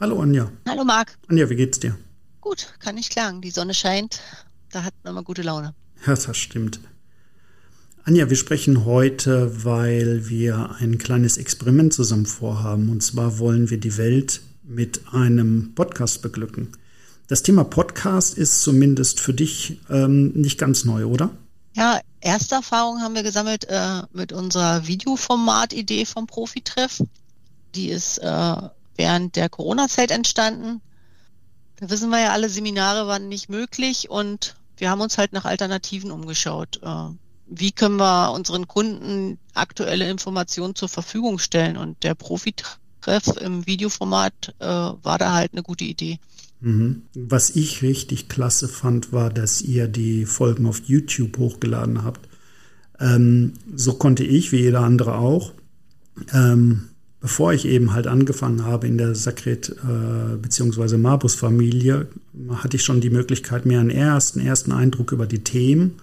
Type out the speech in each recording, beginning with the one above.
Hallo Anja. Hallo Marc. Anja, wie geht's dir? Gut, kann nicht klagen. Die Sonne scheint, da hat man immer gute Laune. Ja, das stimmt. Anja, wir sprechen heute, weil wir ein kleines Experiment zusammen vorhaben. Und zwar wollen wir die Welt mit einem Podcast beglücken. Das Thema Podcast ist zumindest für dich ähm, nicht ganz neu, oder? Ja, erste Erfahrung haben wir gesammelt äh, mit unserer Videoformat-Idee vom Profitreff. Die ist äh, während der Corona-Zeit entstanden. Da wissen wir ja, alle Seminare waren nicht möglich und wir haben uns halt nach Alternativen umgeschaut. Äh, wie können wir unseren Kunden aktuelle Informationen zur Verfügung stellen? Und der Profitreff im Videoformat äh, war da halt eine gute Idee. Mhm. Was ich richtig klasse fand, war, dass ihr die Folgen auf YouTube hochgeladen habt. Ähm, so konnte ich, wie jeder andere auch, ähm, bevor ich eben halt angefangen habe in der Sakret äh, bzw. Marbus-Familie, hatte ich schon die Möglichkeit, mir einen ersten, ersten Eindruck über die Themen,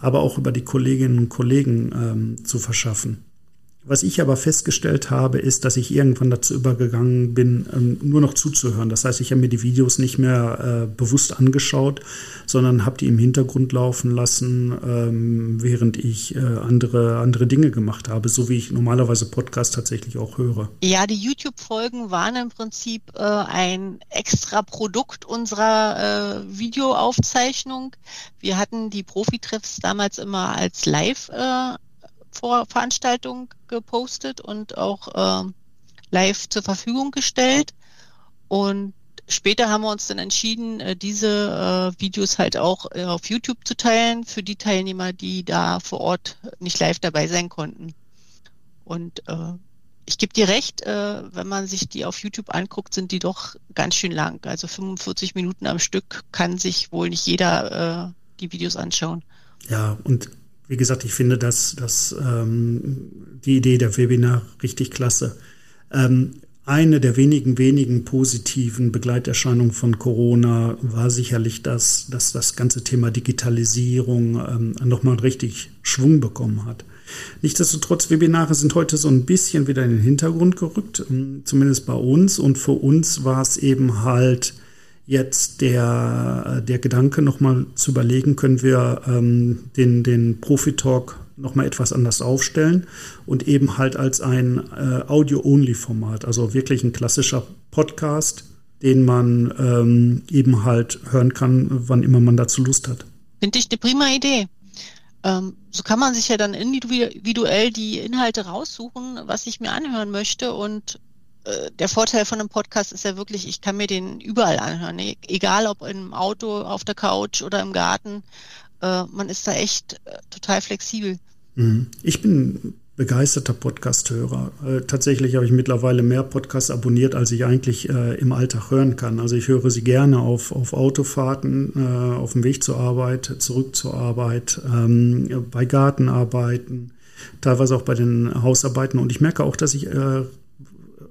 aber auch über die Kolleginnen und Kollegen ähm, zu verschaffen. Was ich aber festgestellt habe, ist, dass ich irgendwann dazu übergegangen bin, ähm, nur noch zuzuhören. Das heißt, ich habe mir die Videos nicht mehr äh, bewusst angeschaut, sondern habe die im Hintergrund laufen lassen, ähm, während ich äh, andere, andere Dinge gemacht habe, so wie ich normalerweise Podcasts tatsächlich auch höre. Ja, die YouTube-Folgen waren im Prinzip äh, ein extra Produkt unserer äh, Videoaufzeichnung. Wir hatten die Profitreffs damals immer als Live- äh, vor Veranstaltung gepostet und auch äh, live zur Verfügung gestellt. Und später haben wir uns dann entschieden, äh, diese äh, Videos halt auch äh, auf YouTube zu teilen für die Teilnehmer, die da vor Ort nicht live dabei sein konnten. Und äh, ich gebe dir recht, äh, wenn man sich die auf YouTube anguckt, sind die doch ganz schön lang. Also 45 Minuten am Stück kann sich wohl nicht jeder äh, die Videos anschauen. Ja, und wie gesagt, ich finde das, das, ähm, die Idee der Webinar richtig klasse. Ähm, eine der wenigen, wenigen positiven Begleiterscheinungen von Corona war sicherlich das, dass das ganze Thema Digitalisierung ähm, nochmal richtig Schwung bekommen hat. Nichtsdestotrotz, Webinare sind heute so ein bisschen wieder in den Hintergrund gerückt, ähm, zumindest bei uns. Und für uns war es eben halt jetzt der, der Gedanke, nochmal zu überlegen, können wir ähm, den, den Profi-Talk nochmal etwas anders aufstellen und eben halt als ein äh, Audio-Only-Format, also wirklich ein klassischer Podcast, den man ähm, eben halt hören kann, wann immer man dazu Lust hat. Finde ich eine prima Idee. Ähm, so kann man sich ja dann individuell die Inhalte raussuchen, was ich mir anhören möchte und äh, der Vorteil von einem Podcast ist ja wirklich, ich kann mir den überall anhören, e-, egal ob im Auto, auf der Couch oder im Garten. Äh, man ist da echt äh, total flexibel. Mhm. Ich bin begeisterter Podcast-Hörer. tatsächlich habe ich mittlerweile mehr Podcasts abonniert, als ich eigentlich im Alltag hören kann. Also ich höre sie gerne auf, auf Autofahrten, auf dem Weg zur Arbeit, zurück zur Arbeit, ähm, bei Gartenarbeiten, teilweise auch bei den Hausarbeiten. Und ich merke auch, dass ich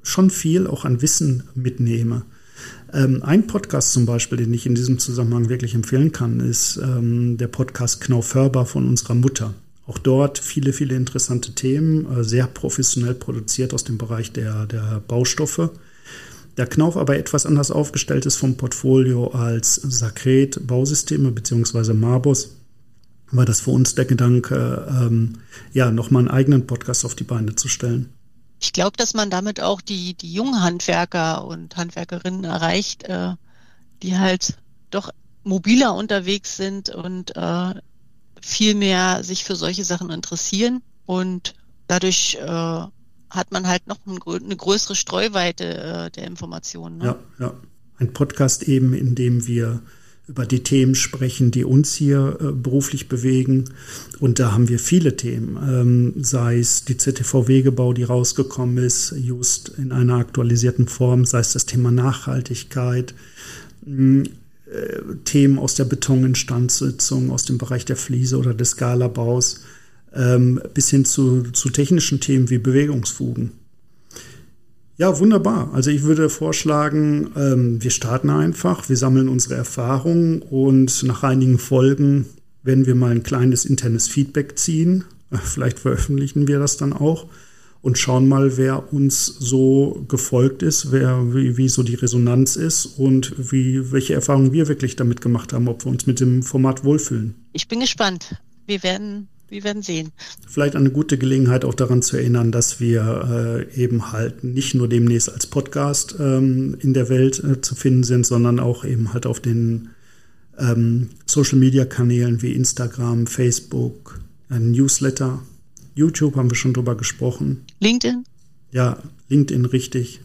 schon viel auch an Wissen mitnehme. Ähm, ein Podcast zum Beispiel, den ich in diesem Zusammenhang wirklich empfehlen kann, ist ähm, der Podcast Knauf Hörbar von unserer Mutter. Auch dort viele, viele interessante Themen, äh, sehr professionell produziert aus dem Bereich der, der Baustoffe. Der Knauf aber etwas anders aufgestellt ist vom Portfolio als Sakret Bausysteme bzw. Marbus, war das für uns der Gedanke, ähm, ja, nochmal einen eigenen Podcast auf die Beine zu stellen ich glaube, dass man damit auch die, die jungen Handwerker und Handwerkerinnen erreicht, äh, die halt doch mobiler unterwegs sind und äh, viel mehr sich für solche Sachen interessieren. Und dadurch äh, hat man halt noch ein, eine größere Streuweite äh, der Informationen. Ne? Ja, ja. Ein Podcast eben, in dem wir über die Themen sprechen, die uns hier äh, beruflich bewegen. Und da haben wir viele Themen, ähm, sei es die ZTV-Wegebau, die rausgekommen ist, just in einer aktualisierten Form, sei es das Thema Nachhaltigkeit, äh, Themen aus der Betoninstandsetzung, aus dem Bereich der Fliese oder des Skalabaus, ähm, bis hin zu, zu technischen Themen wie Bewegungsfugen. Ja, wunderbar. Also ich würde vorschlagen, ähm, wir starten einfach, wir sammeln unsere Erfahrungen und nach einigen Folgen werden wir mal ein kleines internes Feedback ziehen. Vielleicht veröffentlichen wir das dann auch. und schauen mal, wer uns so gefolgt ist, wer, wie, wie so die Resonanz ist und wie, welche Erfahrungen wir wirklich damit gemacht haben, ob wir uns mit dem Format wohlfühlen. Ich bin gespannt. Wir werden wir werden sehen. Vielleicht eine gute Gelegenheit auch daran zu erinnern, dass wir äh, eben halt nicht nur demnächst als Podcast ähm, in der Welt äh, zu finden sind, sondern auch eben halt auf den ähm, Social-Media-Kanälen wie Instagram, Facebook, ein Newsletter, YouTube haben wir schon drüber gesprochen. LinkedIn? Ja, LinkedIn richtig.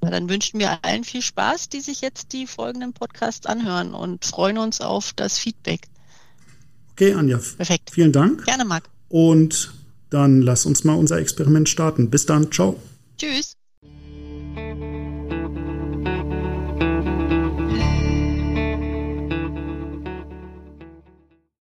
Dann wünschen wir allen viel Spaß, die sich jetzt die folgenden Podcasts anhören und freuen uns auf das Feedback. Okay, Anja. Perfekt. Vielen Dank. Gerne, Marc. Und dann lass uns mal unser Experiment starten. Bis dann. Ciao. Tschüss.